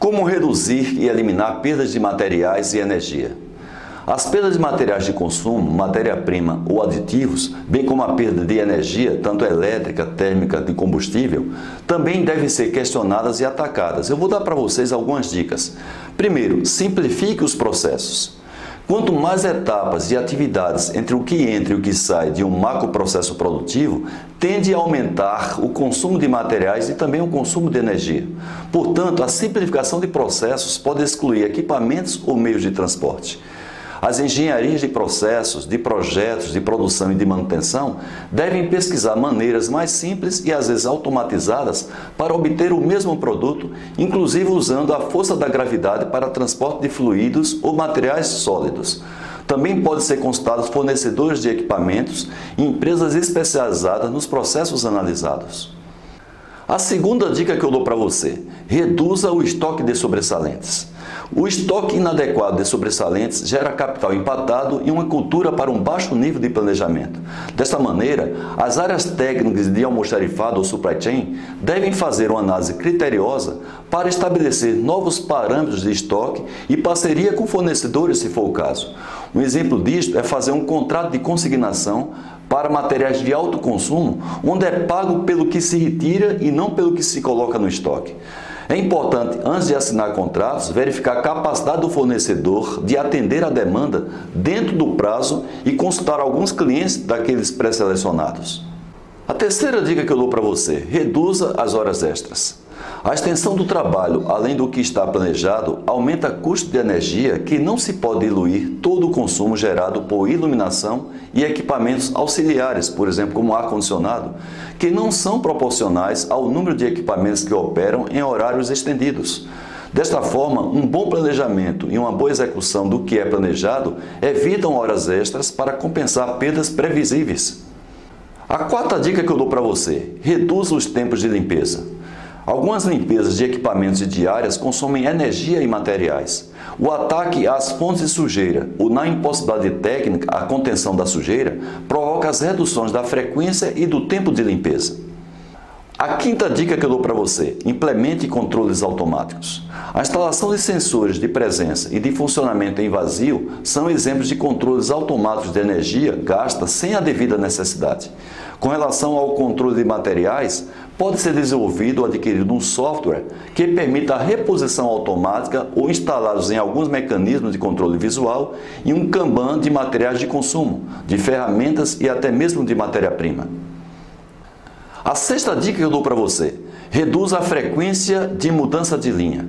Como reduzir e eliminar perdas de materiais e energia? As perdas de materiais de consumo, matéria-prima ou aditivos, bem como a perda de energia, tanto elétrica, térmica, de combustível, também devem ser questionadas e atacadas. Eu vou dar para vocês algumas dicas. Primeiro, simplifique os processos. Quanto mais etapas e atividades entre o que entra e o que sai de um macroprocesso produtivo, tende a aumentar o consumo de materiais e também o consumo de energia. Portanto, a simplificação de processos pode excluir equipamentos ou meios de transporte. As engenharias de processos, de projetos de produção e de manutenção devem pesquisar maneiras mais simples e às vezes automatizadas para obter o mesmo produto, inclusive usando a força da gravidade para transporte de fluidos ou materiais sólidos. Também podem ser consultados fornecedores de equipamentos e empresas especializadas nos processos analisados. A segunda dica que eu dou para você: reduza o estoque de sobressalentes. O estoque inadequado de sobressalentes gera capital empatado e uma cultura para um baixo nível de planejamento. Desta maneira, as áreas técnicas de almoxarifado ou supply chain devem fazer uma análise criteriosa para estabelecer novos parâmetros de estoque e parceria com fornecedores, se for o caso. Um exemplo disto é fazer um contrato de consignação para materiais de alto consumo, onde é pago pelo que se retira e não pelo que se coloca no estoque. É importante, antes de assinar contratos, verificar a capacidade do fornecedor de atender a demanda dentro do prazo e consultar alguns clientes daqueles pré-selecionados. A terceira dica que eu dou para você: reduza as horas extras. A extensão do trabalho, além do que está planejado, aumenta custo de energia que não se pode diluir todo o consumo gerado por iluminação e equipamentos auxiliares, por exemplo, como ar-condicionado, que não são proporcionais ao número de equipamentos que operam em horários estendidos. Desta forma, um bom planejamento e uma boa execução do que é planejado evitam horas extras para compensar perdas previsíveis. A quarta dica que eu dou para você: reduza os tempos de limpeza. Algumas limpezas de equipamentos e diárias consomem energia e materiais. O ataque às fontes de sujeira ou na impossibilidade técnica, a contenção da sujeira, provoca as reduções da frequência e do tempo de limpeza. A quinta dica que eu dou para você: implemente controles automáticos. A instalação de sensores de presença e de funcionamento em vazio são exemplos de controles automáticos de energia gasta sem a devida necessidade. Com relação ao controle de materiais, pode ser desenvolvido ou adquirido um software que permita a reposição automática ou instalados em alguns mecanismos de controle visual e um Kanban de materiais de consumo, de ferramentas e até mesmo de matéria-prima. A sexta dica que eu dou para você: reduza a frequência de mudança de linha.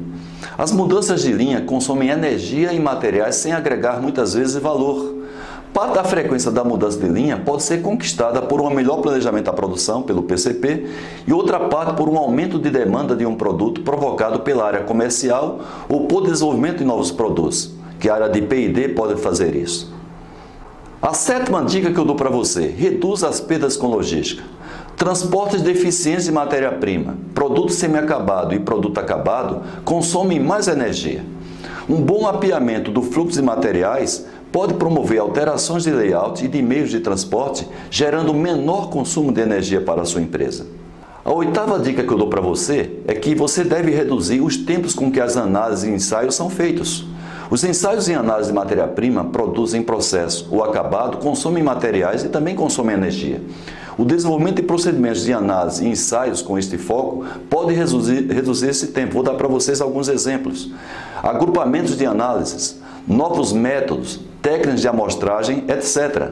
As mudanças de linha consomem energia e materiais sem agregar muitas vezes valor. Parte da frequência da mudança de linha pode ser conquistada por um melhor planejamento da produção, pelo PCP, e outra parte por um aumento de demanda de um produto provocado pela área comercial ou por desenvolvimento de novos produtos, que a área de P&D pode fazer isso. A sétima dica que eu dou para você: reduza as perdas com logística. Transportes deficientes de matéria-prima, produto semi-acabado e produto acabado consomem mais energia. Um bom mapeamento do fluxo de materiais pode promover alterações de layout e de meios de transporte, gerando menor consumo de energia para a sua empresa. A oitava dica que eu dou para você é que você deve reduzir os tempos com que as análises e ensaios são feitos. Os ensaios em análise de matéria-prima produzem processo ou acabado, consomem materiais e também consomem energia. O desenvolvimento de procedimentos de análise e ensaios com este foco pode reduzir, reduzir esse tempo. Vou dar para vocês alguns exemplos. Agrupamentos de análises, novos métodos, técnicas de amostragem, etc.